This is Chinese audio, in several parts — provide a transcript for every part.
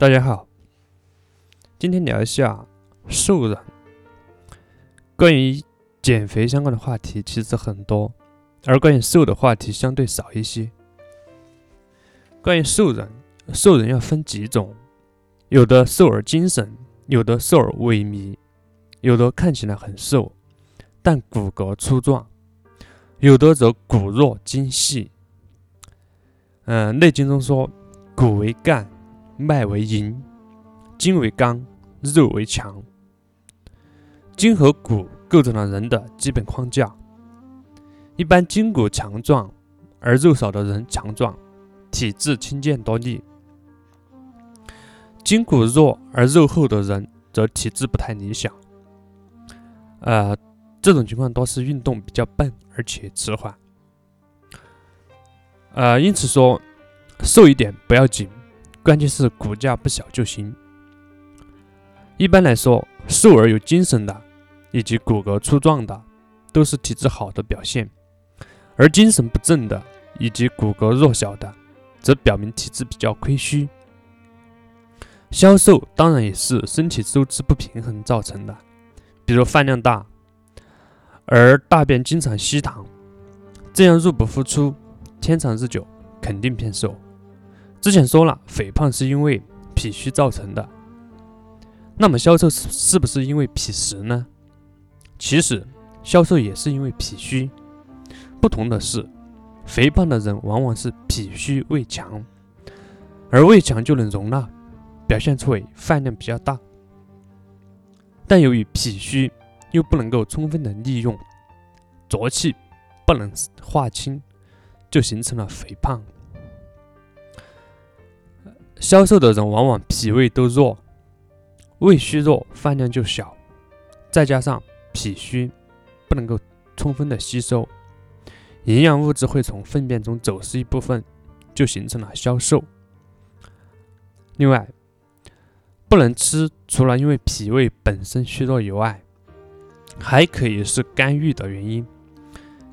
大家好，今天聊一下瘦人。关于减肥相关的话题其实很多，而关于瘦的话题相对少一些。关于瘦人，瘦人要分几种，有的瘦而精神，有的瘦而萎靡，有的看起来很瘦，但骨骼粗壮，有的则骨弱筋细。嗯，《内经》中说，骨为干。脉为营，筋为刚，肉为强。筋和骨构成了人的基本框架。一般筋骨强壮而肉少的人强壮，体质轻健多力；筋骨弱而肉厚的人则体质不太理想。呃，这种情况多是运动比较笨而且迟缓。呃，因此说，瘦一点不要紧。关键是骨架不小就行。一般来说，瘦而有精神的，以及骨骼粗壮的，都是体质好的表现；而精神不振的，以及骨骼弱小的，则表明体质比较亏虚。消瘦当然也是身体收支不平衡造成的，比如饭量大，而大便经常稀溏，这样入不敷出，天长日久，肯定偏瘦。之前说了，肥胖是因为脾虚造成的。那么消瘦是不是因为脾实呢？其实消瘦也是因为脾虚，不同的是，肥胖的人往往是脾虚胃强，而胃强就能容纳，表现出为饭量比较大。但由于脾虚又不能够充分的利用浊气，不能化清，就形成了肥胖。消瘦的人往往脾胃都弱，胃虚弱，饭量就小，再加上脾虚，不能够充分的吸收营养物质，会从粪便中走失一部分，就形成了消瘦。另外，不能吃，除了因为脾胃本身虚弱以外，还可以是肝郁的原因。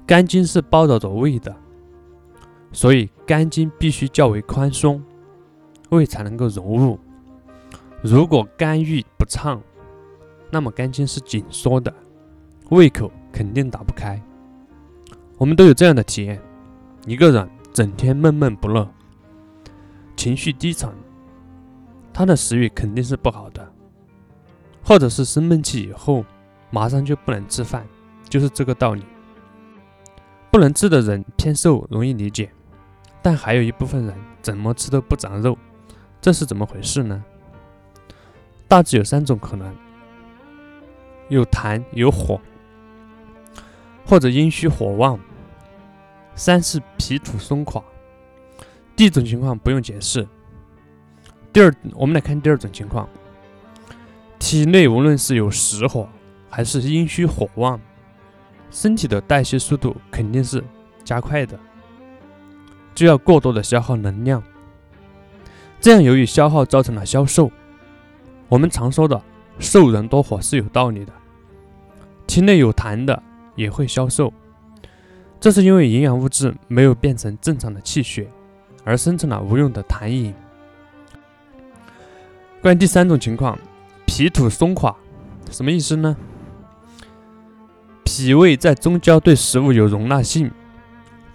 肝经是包绕着胃的，所以肝经必须较为宽松。胃才能够融入。如果肝郁不畅，那么肝经是紧缩的，胃口肯定打不开。我们都有这样的体验：一个人整天闷闷不乐，情绪低沉，他的食欲肯定是不好的，或者是生闷气以后马上就不能吃饭，就是这个道理。不能吃的人偏瘦容易理解，但还有一部分人怎么吃都不长肉。这是怎么回事呢？大致有三种可能：有痰有火，或者阴虚火旺；三是脾土松垮。第一种情况不用解释。第二，我们来看第二种情况：体内无论是有实火还是阴虚火旺，身体的代谢速度肯定是加快的，就要过多的消耗能量。这样，由于消耗造成了消瘦。我们常说的“瘦人多火”是有道理的。体内有痰的也会消瘦，这是因为营养物质没有变成正常的气血，而生成了无用的痰饮。关于第三种情况，脾土松垮，什么意思呢？脾胃在中焦对食物有容纳性，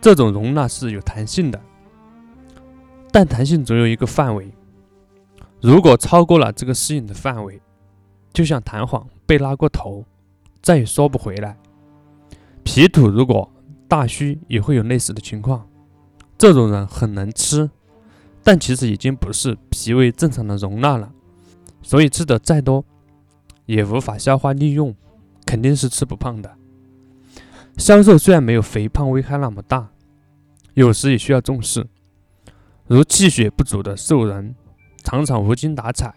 这种容纳是有弹性的。但弹性总有一个范围，如果超过了这个适应的范围，就像弹簧被拉过头，再也缩不回来。脾土如果大虚，也会有类似的情况。这种人很能吃，但其实已经不是脾胃正常的容纳了，所以吃的再多，也无法消化利用，肯定是吃不胖的。消瘦虽然没有肥胖危害那么大，有时也需要重视。如气血不足的瘦人，常常无精打采，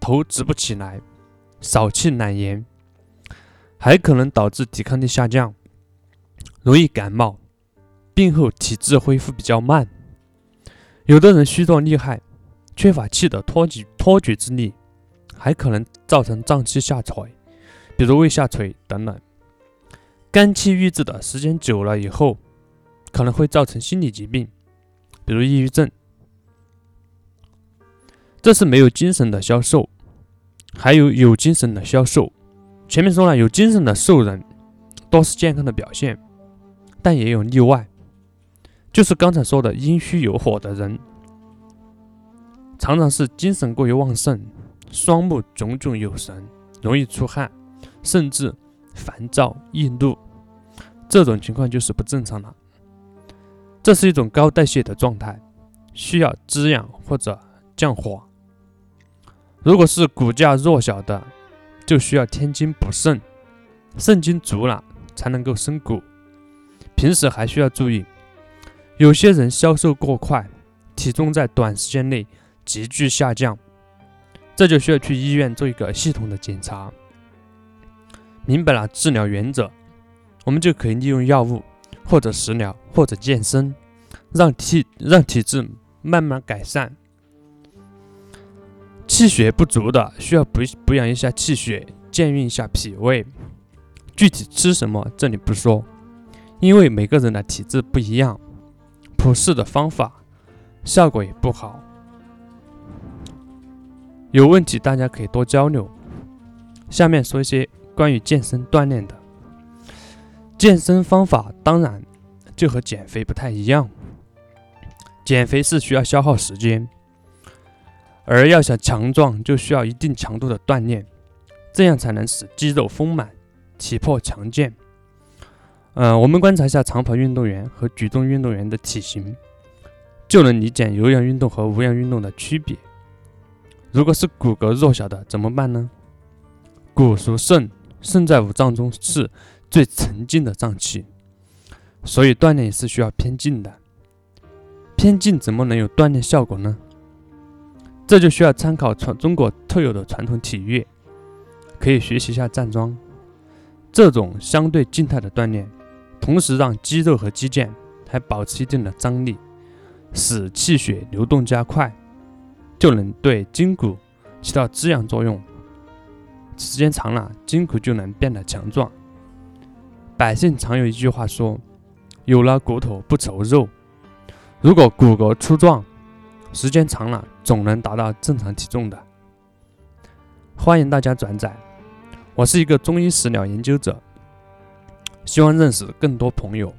头直不起来，少气懒言，还可能导致抵抗力下降，容易感冒，病后体质恢复比较慢。有的人虚壮厉害，缺乏气的托举托举之力，还可能造成脏器下垂，比如胃下垂等等。肝气郁滞的时间久了以后，可能会造成心理疾病。比如抑郁症，这是没有精神的消瘦，还有有精神的消瘦。前面说了，有精神的瘦人都是健康的表现，但也有例外，就是刚才说的阴虚有火的人，常常是精神过于旺盛，双目炯炯有神，容易出汗，甚至烦躁易怒。这种情况就是不正常了，这是一种高代谢的状态，需要滋养或者降火。如果是骨架弱小的，就需要添精补肾，肾精足了才能够生骨。平时还需要注意，有些人消瘦过快，体重在短时间内急剧下降，这就需要去医院做一个系统的检查。明白了治疗原则，我们就可以利用药物，或者食疗，或者健身，让体让体质慢慢改善。气血不足的，需要补补养一下气血，健运一下脾胃。具体吃什么，这里不说，因为每个人的体质不一样，普适的方法效果也不好。有问题大家可以多交流。下面说一些关于健身锻炼的。健身方法当然就和减肥不太一样，减肥是需要消耗时间。而要想强壮，就需要一定强度的锻炼，这样才能使肌肉丰满、体魄强健。嗯，我们观察一下长跑运动员和举重运动员的体型，就能理解有氧运动和无氧运动的区别。如果是骨骼弱小的怎么办呢？骨属肾，肾在五脏中是最沉静的脏器，所以锻炼也是需要偏静的。偏静怎么能有锻炼效果呢？这就需要参考传中国特有的传统体育，可以学习一下站桩，这种相对静态的锻炼，同时让肌肉和肌腱还保持一定的张力，使气血流动加快，就能对筋骨起到滋养作用。时间长了，筋骨就能变得强壮。百姓常有一句话说：“有了骨头不愁肉。”如果骨骼粗壮，时间长了，总能达到正常体重的。欢迎大家转载，我是一个中医食疗研究者，希望认识更多朋友。